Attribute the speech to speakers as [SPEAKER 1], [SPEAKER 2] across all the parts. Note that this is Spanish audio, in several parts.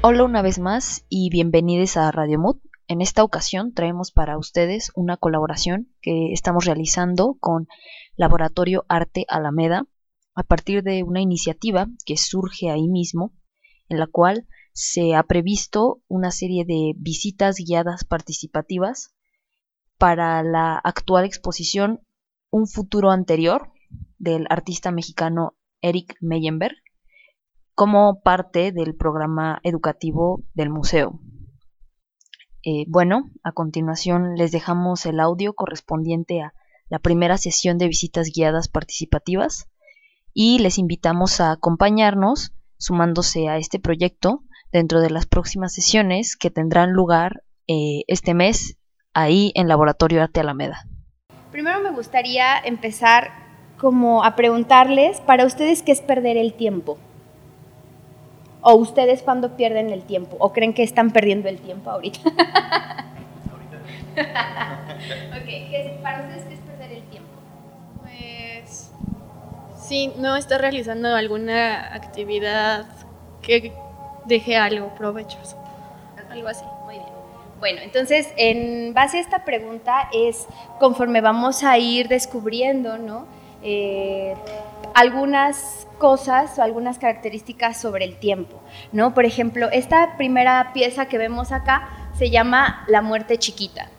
[SPEAKER 1] Hola una vez más y bienvenidos a Radio Mood. En esta ocasión traemos para ustedes una colaboración que estamos realizando con Laboratorio Arte Alameda a partir de una iniciativa que surge ahí mismo, en la cual se ha previsto una serie de visitas guiadas participativas para la actual exposición Un futuro anterior del artista mexicano Eric Meyenberg como parte del programa educativo del museo. Eh, bueno, a continuación les dejamos el audio correspondiente a la primera sesión de visitas guiadas participativas y les invitamos a acompañarnos sumándose a este proyecto dentro de las próximas sesiones que tendrán lugar eh, este mes ahí en Laboratorio Arte Alameda.
[SPEAKER 2] Primero me gustaría empezar como a preguntarles para ustedes qué es perder el tiempo. ¿O ustedes cuando pierden el tiempo? ¿O creen que están perdiendo el tiempo ahorita? ok, ¿para ustedes qué es perder el tiempo?
[SPEAKER 3] Pues sí, no está realizando alguna actividad que deje algo provechoso, algo así.
[SPEAKER 2] Muy bien. Bueno, entonces, en base a esta pregunta es conforme vamos a ir descubriendo, ¿no? Eh, algunas cosas o algunas características sobre el tiempo, ¿no? Por ejemplo, esta primera pieza que vemos acá se llama La muerte chiquita.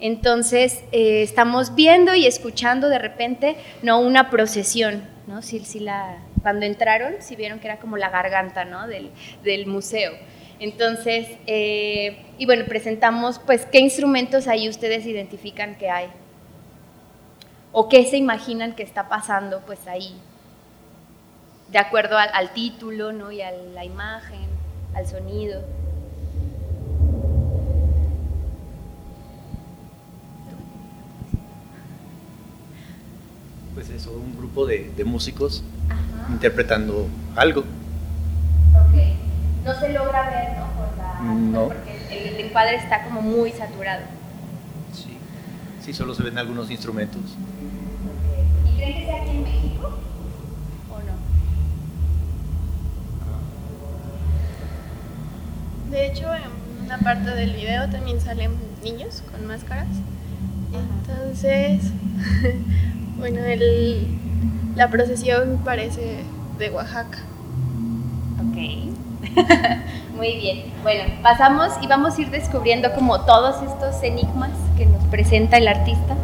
[SPEAKER 2] Entonces, eh, estamos viendo y escuchando de repente, ¿no? Una procesión, ¿no? Si, si la, cuando entraron, si vieron que era como la garganta, ¿no? Del, del museo. Entonces, eh, y bueno, presentamos, pues, ¿qué instrumentos ahí ustedes identifican que hay? ¿O qué se imaginan que está pasando, pues, ahí? de acuerdo al, título ¿no? y a la imagen, al sonido.
[SPEAKER 4] Pues eso, un grupo de, músicos interpretando algo.
[SPEAKER 2] Ok. No se logra ver, ¿no? Por la,
[SPEAKER 4] no.
[SPEAKER 2] Porque el, encuadre está como muy saturado.
[SPEAKER 4] Sí. Solo se ven algunos instrumentos.
[SPEAKER 2] ¿Y creen que sea aquí en México?
[SPEAKER 3] De hecho, en una parte del video también salen niños con máscaras. Entonces, bueno, el, la procesión parece de Oaxaca.
[SPEAKER 2] Ok. Muy bien. Bueno, pasamos y vamos a ir descubriendo como todos estos enigmas presenta el artista.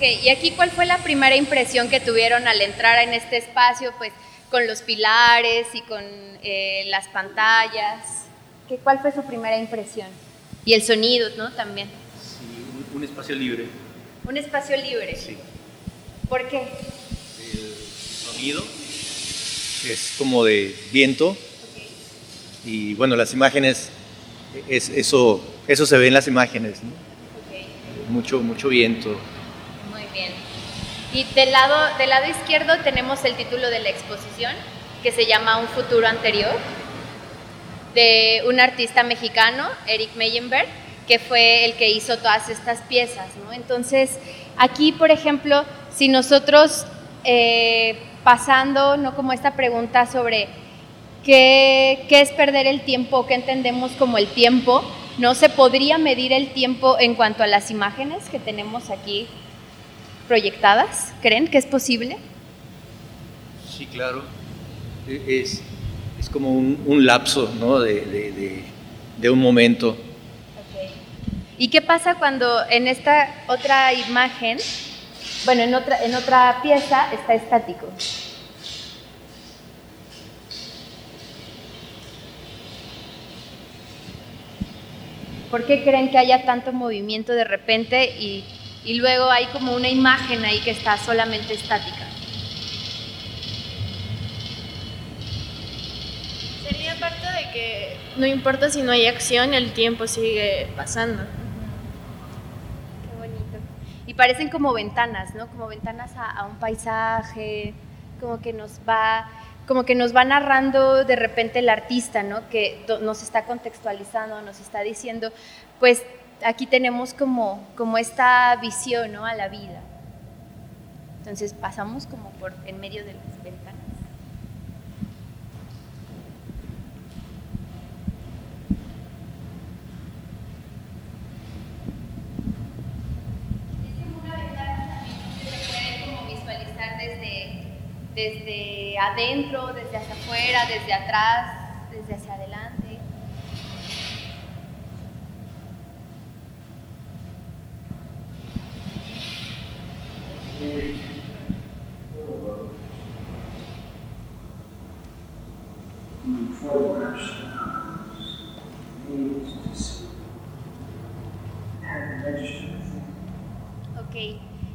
[SPEAKER 2] Y aquí cuál fue la primera impresión que tuvieron al entrar en este espacio, pues con los pilares y con eh, las pantallas. ¿Qué, ¿Cuál fue su primera impresión? Y el sonido, ¿no? También.
[SPEAKER 4] Sí, un, espacio libre.
[SPEAKER 2] Un espacio libre.
[SPEAKER 4] Sí.
[SPEAKER 2] ¿Por qué?
[SPEAKER 4] El sonido es como de viento. Y bueno, las imágenes, es, eso, eso se ve en las imágenes, ¿no? Mucho, mucho viento.
[SPEAKER 2] Y del lado, del lado izquierdo tenemos el título de la exposición, que se llama Un futuro anterior, de un artista mexicano, Eric Meyenberg, que fue el que hizo todas estas piezas. Entonces, aquí, por ejemplo, si nosotros eh, pasando, ¿no? Como esta pregunta sobre qué, qué es perder el tiempo, qué entendemos como el tiempo, ¿no? Se podría medir el tiempo en cuanto a las imágenes que tenemos aquí proyectadas? ¿Creen que es posible?
[SPEAKER 4] Sí, claro. E, es, es como un, lapso ¿no? de, de, un momento.
[SPEAKER 2] ¿Y qué pasa cuando en esta otra imagen, bueno, en otra, en otra pieza está estático? ¿Por qué creen que haya tanto movimiento de repente y y luego hay como una imagen ahí que está solamente estática.
[SPEAKER 3] Sería que no importa si no hay acción, el tiempo sigue pasando.
[SPEAKER 2] Qué bonito. Y parecen como ventanas, ¿no? Como ventanas a, a un paisaje, como que nos va como que nos va narrando de repente el artista, ¿no? Que nos está contextualizando, nos está diciendo, pues aquí tenemos como, como esta visión. A la vida. Entonces pasamos como por en medio de las ventanas. Es una ventana también se puede como visualizar desde adentro, desde hacia afuera, desde atrás, desde hacia adelante. Ok,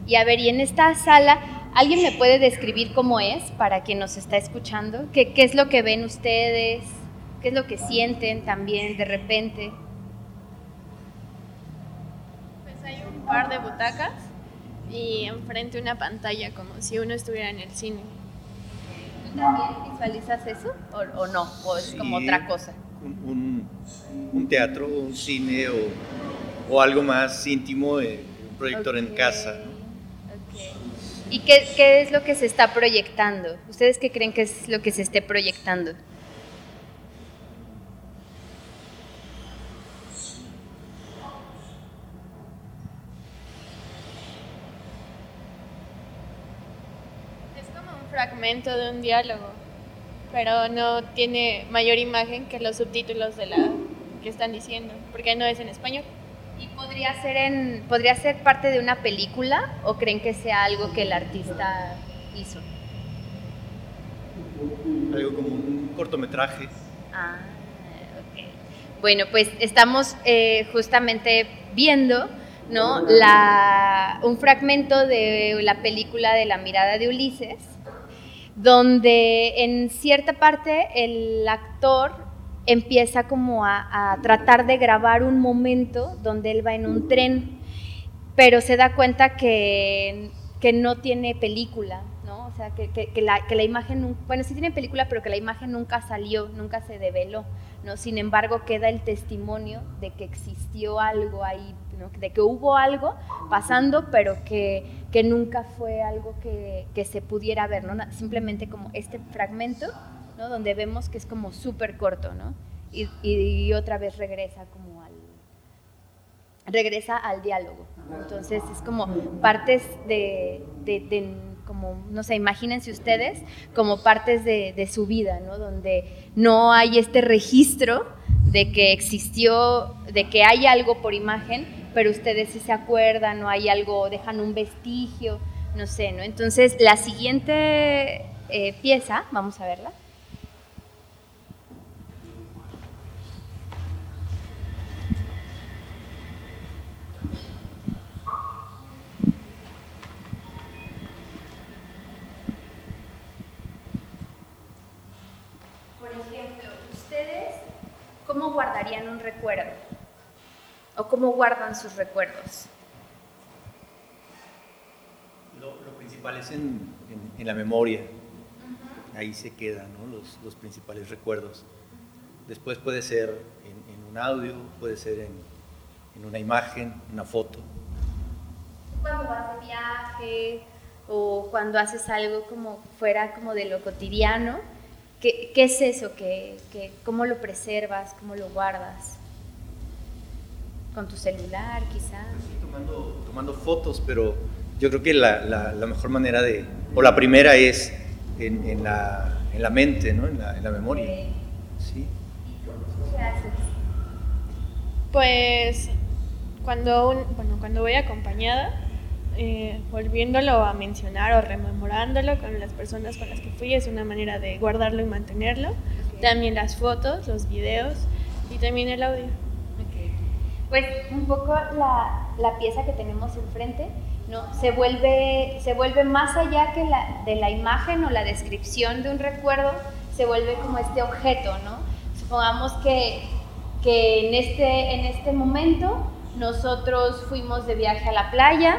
[SPEAKER 2] y a ver, y en esta sala ¿Alguien me puede describir cómo es para quien nos está escuchando? ¿Qué, ¿Qué, es lo que ven ustedes? ¿Qué es lo que sienten también de repente?
[SPEAKER 3] Pues hay un par de butacas y enfrente una pantalla como si uno estuviera en el cine.
[SPEAKER 2] ¿Tú también visualizas eso o, o no? ¿O es como otra cosa?
[SPEAKER 4] Un, un, teatro, un cine o, o, algo más íntimo, eh, un proyector okay. en casa.
[SPEAKER 2] ¿Y qué, qué, es lo que se está proyectando? ¿Ustedes qué creen que es lo que se esté proyectando?
[SPEAKER 3] Es como un fragmento de un diálogo, pero no tiene mayor imagen que los subtítulos de la que están diciendo, porque no es en español.
[SPEAKER 2] ¿Y podría ser, en, podría ser parte de una película o creen que sea algo que el artista hizo?
[SPEAKER 4] Algo como un cortometraje.
[SPEAKER 2] Ah, ok. Bueno, pues estamos eh, justamente viendo ¿no? La, un fragmento de la película de La mirada de Ulises, donde en cierta parte el actor empieza como a, a, tratar de grabar un momento donde él va en un tren, pero se da cuenta que, que no tiene película, ¿no? O sea, que, que, que, la, que la imagen, bueno, sí tiene película, pero que la imagen nunca salió, nunca se develó, ¿no? Sin embargo, queda el testimonio de que existió algo ahí, ¿no? de que hubo algo pasando, pero que, que nunca fue algo que, que se pudiera ver, ¿no? Simplemente como este fragmento Donde vemos que es como súper corto, ¿no? Y, otra vez regresa como al regresa al diálogo. ¿no? Entonces es como partes de, como, no sé, imagínense ustedes como partes de, su vida, ¿no? Donde no hay este registro de que existió, de que hay algo por imagen, pero ustedes sí se acuerdan, no hay algo, dejan un vestigio, no sé, ¿no? Entonces la siguiente eh, pieza, vamos a verla. ¿cómo guardarían un recuerdo? ¿O cómo guardan sus recuerdos?
[SPEAKER 4] Lo, lo principal es en, en, en la memoria. Uh -huh. Ahí se quedan ¿no? los, los, principales recuerdos. Después puede ser en, en un audio, puede ser en, una imagen, una foto.
[SPEAKER 2] Cuando vas de viaje o cuando haces algo como fuera como de lo cotidiano, ¿Qué, ¿Qué, es eso? ¿Qué, qué, ¿Cómo lo preservas? ¿Cómo lo guardas? ¿Con tu celular quizás?
[SPEAKER 4] Sí, tomando, tomando fotos, pero yo creo que la, la, la, mejor manera de, o la primera es en, en, la, en la, mente, ¿no? en, la, en la memoria. Sí.
[SPEAKER 2] ¿Qué haces?
[SPEAKER 3] Pues cuando, un, bueno, cuando voy acompañada, eh, volviéndolo a mencionar o rememorándolo con las personas con las que fui es una manera de guardarlo y mantenerlo. Okay. También las fotos, los videos y también el audio.
[SPEAKER 2] Pues un poco la, la, pieza que tenemos enfrente ¿no? se, vuelve, se vuelve más allá que la, de la imagen o la descripción de un recuerdo, se vuelve como este objeto, ¿no? Supongamos que, que en, este, en este momento nosotros fuimos de viaje a la playa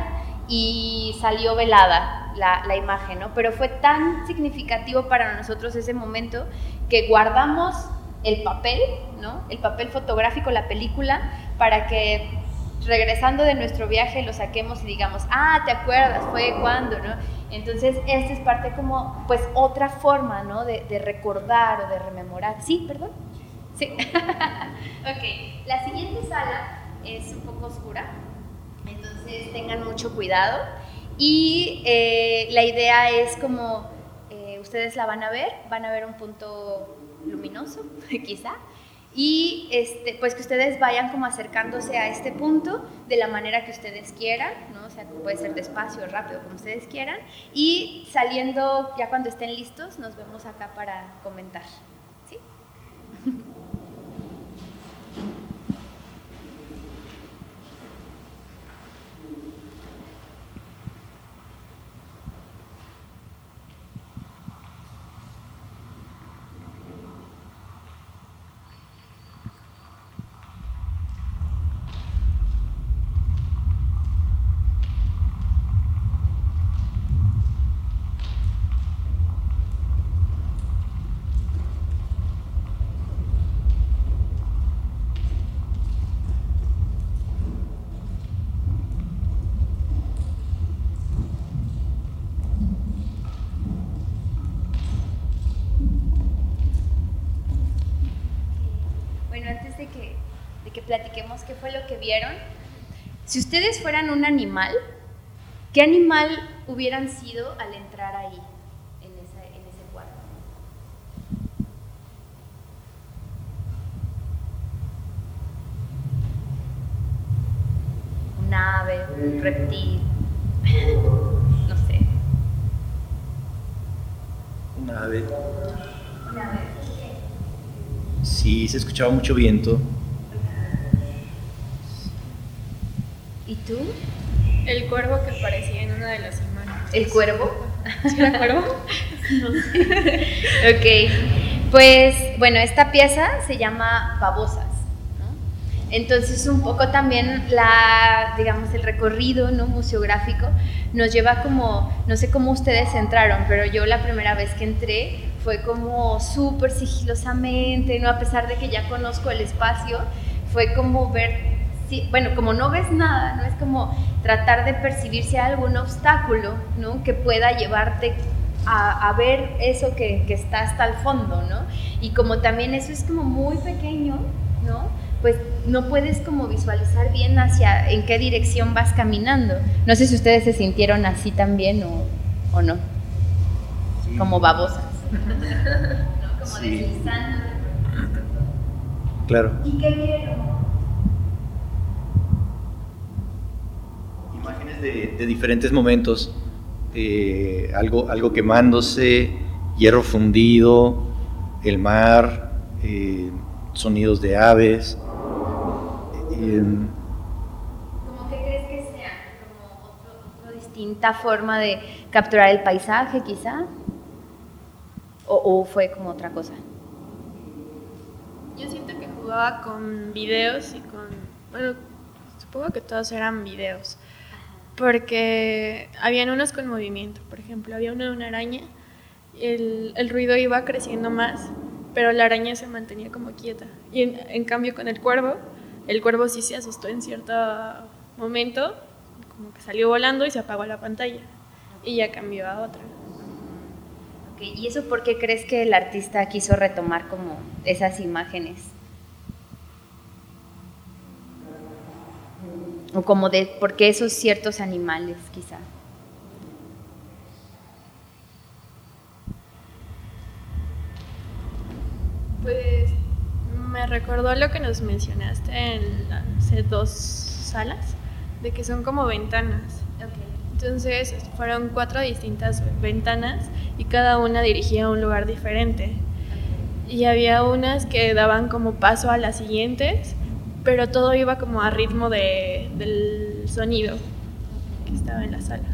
[SPEAKER 2] y salió velada la, la, imagen, ¿no? Pero fue tan significativo para nosotros ese momento que guardamos el papel, ¿no? El papel fotográfico, la película, para que regresando de nuestro viaje lo saquemos y digamos, ah, ¿te acuerdas? Fue cuando, ¿no? Entonces, esta es parte como, pues, otra forma, ¿no? De, recordar o de rememorar. Sí, perdón. Sí. ok, la siguiente sala es un poco oscura, entonces tengan mucho cuidado. Y eh, la idea es como, eh, ustedes la van a ver, van a ver un punto luminoso, quizá, y este, pues que ustedes vayan como acercándose a este punto de la manera que ustedes quieran, ¿no? O sea, puede ser despacio rápido, como ustedes quieran, y saliendo, ya cuando estén listos, nos vemos acá para comentar. ¿Sí? platiquemos qué fue lo que vieron. Si ustedes fueran un animal, ¿qué animal hubieran sido al entrar ahí, en ese, en ese cuarto? Un ave, un reptil, no sé.
[SPEAKER 4] Un ave.
[SPEAKER 2] Un ave.
[SPEAKER 4] Sí, se escuchaba mucho viento.
[SPEAKER 2] ¿Y tú?
[SPEAKER 3] El cuervo que aparecía en una de las imágenes.
[SPEAKER 2] ¿El cuervo?
[SPEAKER 3] ¿Sí era cuervo?
[SPEAKER 2] no ok. Pues bueno, esta pieza se llama Babosas. ¿no? Entonces un poco también la, digamos, el recorrido ¿no? museográfico nos lleva como, no sé cómo ustedes entraron, pero yo la primera vez que entré fue como súper sigilosamente, ¿no? A pesar de que ya conozco el espacio, fue como ver Sí, bueno, como no ves nada, ¿no? Es como tratar de percibir si hay algún obstáculo, ¿no? Que pueda llevarte a, a ver eso que, que, está hasta el fondo, ¿no? Y como también eso es como muy pequeño, ¿no? Pues no puedes como visualizar bien hacia en qué dirección vas caminando. No sé si ustedes se sintieron así también o, o no. Sí. Como babosas. ¿no? Como sí. deslizando.
[SPEAKER 4] Claro.
[SPEAKER 2] ¿Y qué vieron?
[SPEAKER 4] De, de diferentes momentos, eh, algo, algo quemándose, hierro fundido, el mar, eh, sonidos de aves.
[SPEAKER 2] Eh, ¿Cómo que crees que sea? ¿Como otra distinta forma de capturar el paisaje quizá? ¿O, ¿O fue como otra cosa?
[SPEAKER 3] Yo siento que jugaba con videos y con... Bueno, supongo que todos eran videos porque habían unos con movimiento, por ejemplo, había una de una araña, el, el, ruido iba creciendo más, pero la araña se mantenía como quieta. Y en, en, cambio con el cuervo, el cuervo sí se asustó en cierto momento, como que salió volando y se apagó la pantalla, y ya cambió a otra.
[SPEAKER 2] Okay. ¿Y eso por qué crees que el artista quiso retomar como esas imágenes? O como de por qué esos ciertos animales quizá.
[SPEAKER 3] Pues me recordó lo que nos mencionaste en hace dos salas, de que son como ventanas.
[SPEAKER 2] Okay.
[SPEAKER 3] Entonces fueron cuatro distintas ventanas y cada una dirigía a un lugar diferente. Y había unas que daban como paso a las siguientes pero todo iba como a ritmo de, del sonido que estaba en la sala.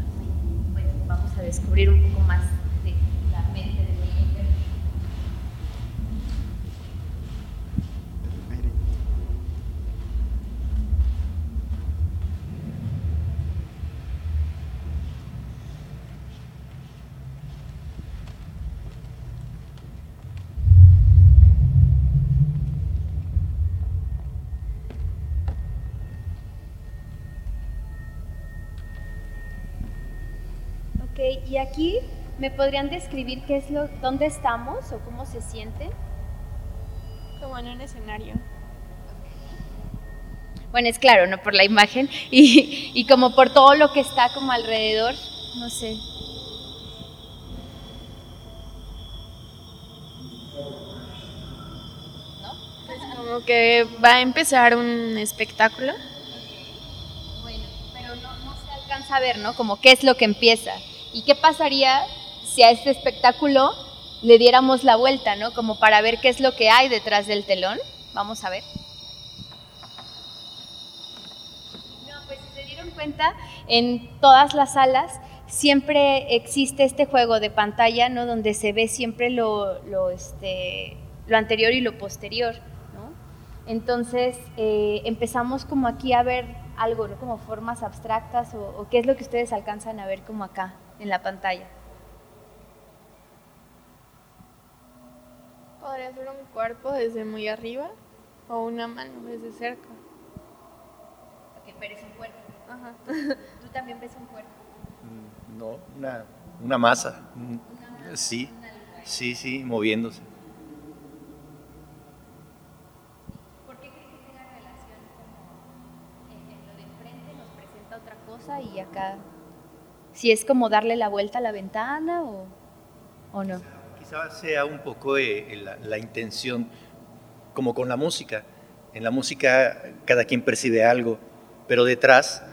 [SPEAKER 2] Bueno, vamos a descubrir un poco más de la mente de Miguel. Ok, y aquí me podrían describir qué es lo, dónde estamos o cómo se siente.
[SPEAKER 3] Como en un escenario.
[SPEAKER 2] Bueno, es claro, ¿no? Por la imagen y, y como por todo lo que está como alrededor, no sé.
[SPEAKER 3] Pues como que va a empezar un espectáculo.
[SPEAKER 2] Bueno, pero no, no se alcanza a ver, ¿no? Como qué es lo que empieza. ¿Y qué pasaría si a este espectáculo le diéramos la vuelta, ¿no? Como para ver qué es lo que hay detrás del telón. Vamos a ver. No, pues si se dieron cuenta, en todas las salas siempre existe este juego de pantalla, ¿no? Donde se ve siempre lo, lo, este, lo anterior y lo posterior, ¿no? Entonces eh, empezamos como aquí a ver algo, ¿no? Como formas abstractas o, o qué es lo que ustedes alcanzan a ver como acá en la pantalla.
[SPEAKER 3] Podría ser un cuerpo desde muy arriba o una mano desde cerca.
[SPEAKER 2] Ok, pero es un cuerpo.
[SPEAKER 3] Ajá.
[SPEAKER 2] Tú también ves un cuerpo.
[SPEAKER 4] Mm, No, una, una masa. Mm, Sí, sí, sí, moviéndose.
[SPEAKER 2] ¿Por qué crees que tenga relación como en, en lo de enfrente nos presenta otra cosa y acá si es como darle la vuelta a la ventana o, o no?
[SPEAKER 4] Quizás sea un poco eh, la, la intención, como con la música. En la música cada quien percibe algo, pero detrás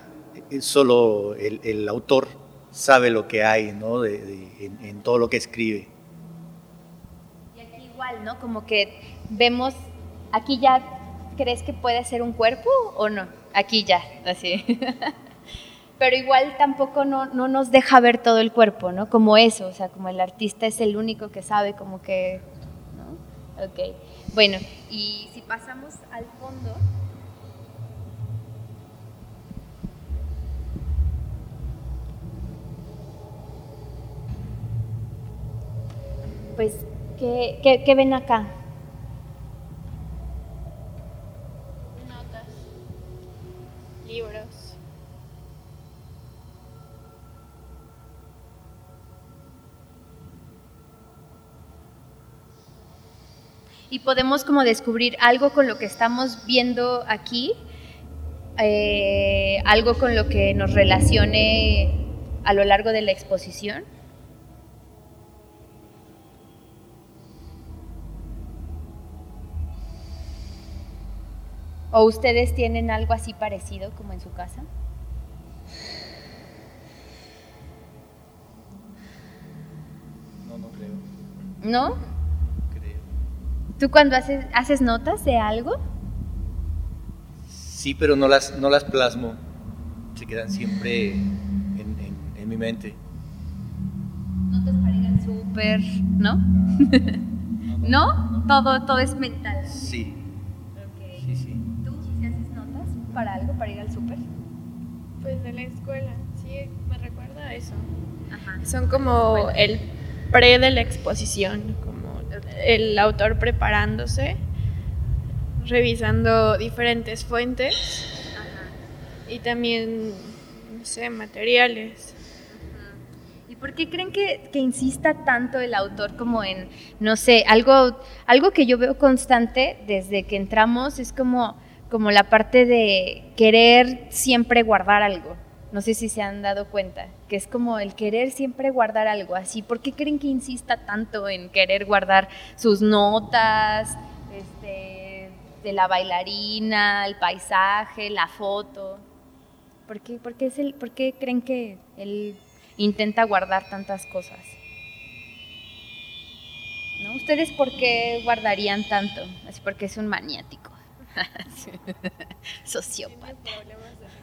[SPEAKER 4] eh, solo el, el autor sabe lo que hay ¿no? de- de- en, en todo lo que escribe.
[SPEAKER 2] Y aquí igual, ¿no? Como que vemos, aquí ya crees que puede ser un cuerpo o no, aquí ya, así. Pero igual tampoco no, no nos deja ver todo el cuerpo, ¿no? Como eso, o sea, como el artista es el único que sabe como que, ¿no? Ok, bueno, y si pasamos al fondo, pues, ¿qué, qué, qué ven acá?
[SPEAKER 3] Notas. Libros.
[SPEAKER 2] Y podemos como descubrir algo con lo que estamos viendo aquí, eh, algo con lo que nos relacione a lo largo de la exposición. ¿O ustedes tienen algo así parecido como en su casa?
[SPEAKER 4] No, no creo.
[SPEAKER 2] ¿No? ¿Tú cuando haces, haces notas de algo?
[SPEAKER 4] Sí, pero no las, no las plasmo. Se quedan siempre en, en- en mi mente.
[SPEAKER 2] Notas para ir al súper, ¿no? ¿No? Todo, todo es mental.
[SPEAKER 4] Sí, sí, sí.
[SPEAKER 2] ¿Tú sí haces notas para algo, para ir al súper?
[SPEAKER 3] Pues de la escuela. Sí, me recuerda a eso.
[SPEAKER 2] Ajá.
[SPEAKER 3] Son como el pre de la exposición, como el autor preparándose, revisando diferentes fuentes y también, no sé, materiales.
[SPEAKER 2] ¿Y por qué creen que, que insista tanto el autor como en, no sé, algo, algo que yo veo constante desde que entramos es como, como la parte de querer siempre guardar algo? No sé si se han dado cuenta, que es como el querer siempre guardar algo así. ¿Por qué creen que insista tanto en querer guardar sus notas, este, de la bailarina, el paisaje, la foto? ¿Por qué, por qué es el, por qué creen que él intenta guardar tantas cosas? ¿No? ¿Ustedes por qué guardarían tanto? Así porque es un maniático. Sociópata.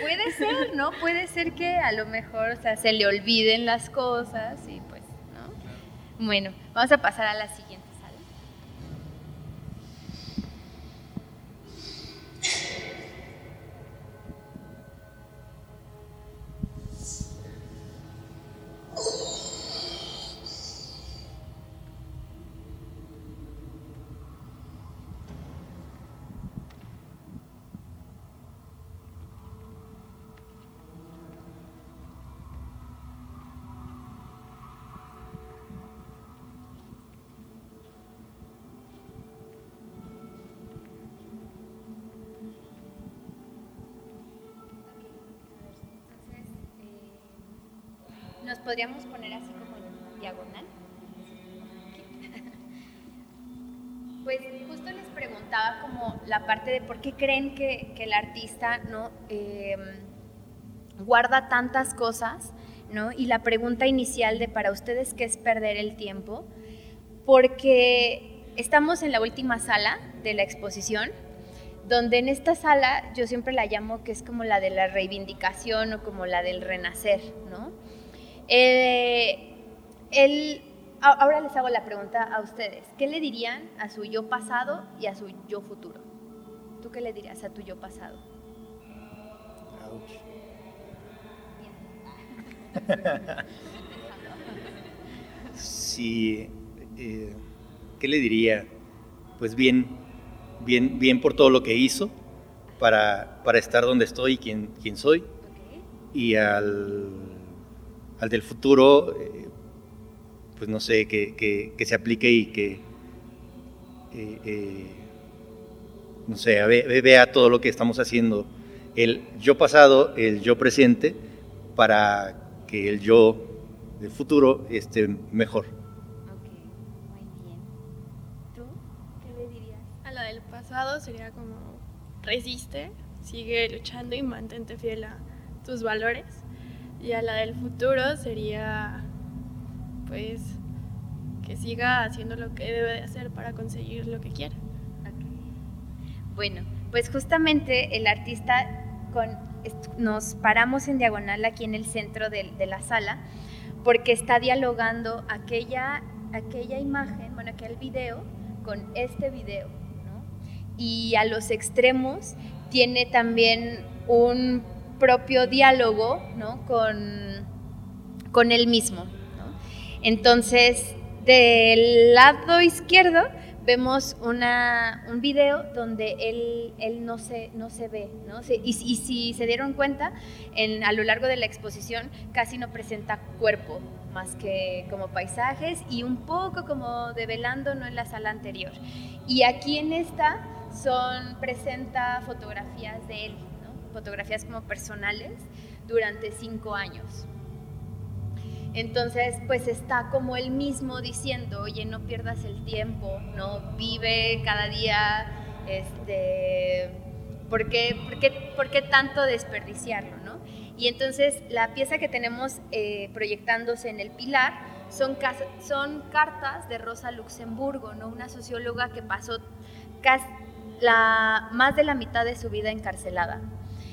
[SPEAKER 2] Puede ser, ¿no? Puede ser que a lo mejor, o sea, se le olviden las cosas y pues, ¿no? Bueno, vamos a pasar a la siguiente nos podríamos poner así como en diagonal. Pues justo les preguntaba como la parte de por qué creen que, el artista no em, guarda tantas cosas, ¿no? Y la pregunta inicial de para ustedes qué es perder el tiempo, porque estamos en la última sala de la exposición, donde en esta sala yo siempre la llamo que es como la de la reivindicación o como la del renacer, ¿no? Eh, el ahora les hago la pregunta a ustedes. ¿Qué le dirían a su yo pasado y a su yo futuro? ¿Tú qué le dirías a tu yo pasado?
[SPEAKER 4] sí, eh, ¿qué le diría? Pues bien, bien, bien por todo lo que hizo para, para estar donde estoy y quién, quién soy. Y al, al del futuro, eh, pues no sé, que, se aplique y que, eh, eh, no sé, vea todo lo que estamos haciendo, el yo pasado, el yo presente, para que el yo del futuro esté mejor.
[SPEAKER 2] Ok, muy bien. ¿Tú qué le dirías?
[SPEAKER 3] A la del pasado sería como resiste, sigue luchando y mantente fiel a tus valores. Y a la del futuro sería pues que siga haciendo lo que debe de hacer para conseguir lo que quiera.
[SPEAKER 2] Bueno, pues justamente el artista con, nos paramos en diagonal aquí en el centro de, la sala porque está dialogando aquella, aquella imagen, bueno, aquel video con este video, ¿no? Y a los extremos tiene también un propio diálogo, ¿no? Con, con él mismo, entonces, del lado izquierdo vemos una, un video donde él, él no, se, no se ve, ¿no? Y, si se dieron cuenta, en, a lo largo de la exposición casi no presenta cuerpo, más que como paisajes y un poco como develando ¿no? en la sala anterior. Y aquí en esta son, presenta fotografías de él. Fotografías como personales durante cinco años. Entonces, pues está como él mismo diciendo, oye, no pierdas el tiempo, no vive cada día, este, ¿por qué, por qué, tanto desperdiciarlo? ¿no? Y entonces la pieza que tenemos eh, proyectándose en el pilar son, cartas de Rosa Luxemburgo, ¿no? una socióloga que pasó más de la mitad de su vida encarcelada.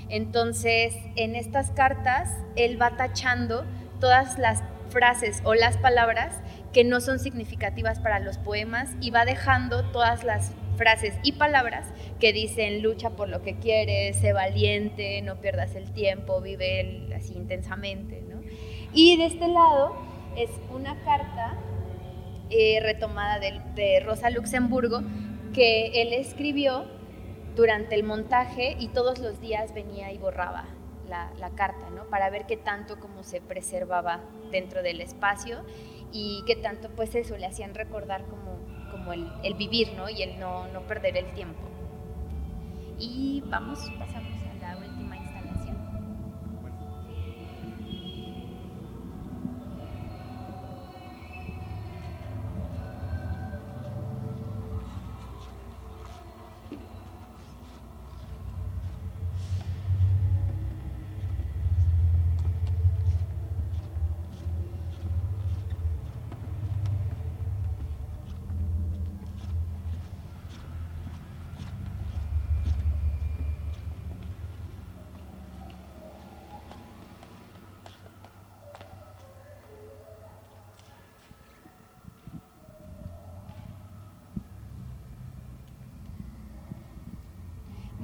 [SPEAKER 2] Entonces, en estas cartas, él va tachando todas las frases o las palabras que no son significativas para los poemas y va dejando todas las frases y palabras que dicen lucha por lo que quieres, sé valiente, no pierdas el tiempo, vive así intensamente. Y de este lado es una carta eh, retomada de Rosa Luxemburgo que él escribió durante el montaje y todos los días venía y borraba la, carta, ¿no? Para ver qué tanto como se preservaba dentro del espacio y qué tanto pues eso le hacían recordar como, como el, el vivir, ¿no? Y el no, no perder el tiempo. Y vamos, pasamos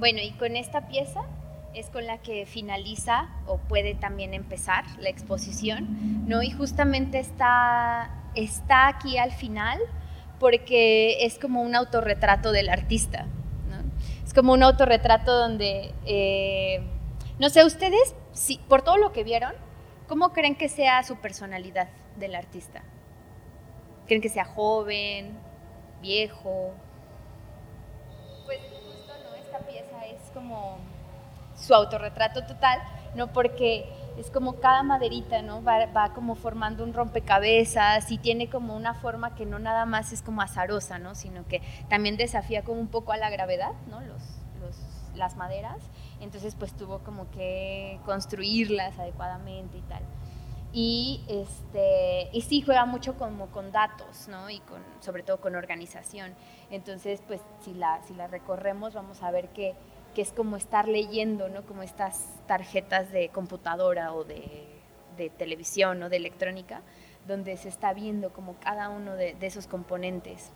[SPEAKER 2] Bueno, y con esta pieza es con la que finaliza o puede también empezar la exposición, ¿no? Y justamente está, está aquí al final porque es como un autorretrato del artista, ¿no? Es como un autorretrato donde, eh, no sé, ustedes, si, por todo lo que vieron, ¿cómo creen que sea su personalidad del artista? ¿Creen que sea joven, viejo? Como su autorretrato total, ¿no? Porque es como cada maderita, ¿no? Va, como formando un rompecabezas y tiene como una forma que no nada más es como azarosa, ¿no? Sino que también desafía como un poco a la gravedad, ¿no? Los, las maderas. Entonces, pues tuvo como que construirlas adecuadamente y tal. Y, este, y sí juega mucho como con datos, ¿no? Y con, sobre todo con organización. Entonces, pues si la, si la recorremos vamos a ver que que es como estar leyendo, ¿no? Como estas tarjetas de computadora o de, de televisión o de electrónica, donde se está viendo como cada uno de, de, esos componentes.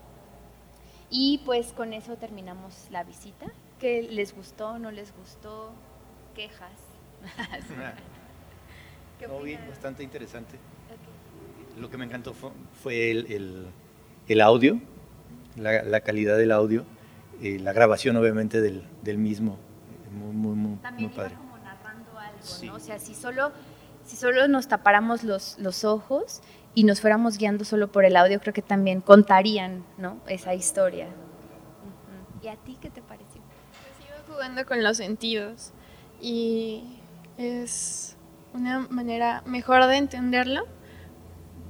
[SPEAKER 2] Y pues con eso terminamos la visita. ¿Qué les gustó, no les gustó? ¿Quejas?
[SPEAKER 4] ¿Qué no, bien, bastante interesante. Okay. Lo que me encantó fue, fue el, el, el, audio, la, la calidad del audio eh, la grabación obviamente del, del mismo. Muy, muy, muy,
[SPEAKER 2] También
[SPEAKER 4] muy padre.
[SPEAKER 2] Iba como narrando algo, sí. ¿no? O sea, si solo, si solo nos tapáramos los, los ojos y nos fuéramos guiando solo por el audio, creo que también contarían ¿no? esa historia. Uh -huh. ¿Y a ti qué te pareció?
[SPEAKER 3] Pues iba jugando con los sentidos y es una manera mejor de entenderlo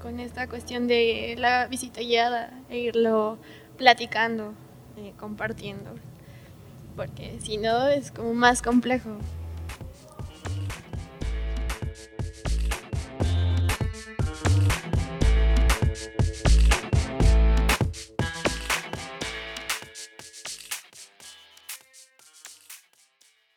[SPEAKER 3] con esta cuestión de la visita guiada e irlo platicando eh, compartiendo, porque si no es como más complejo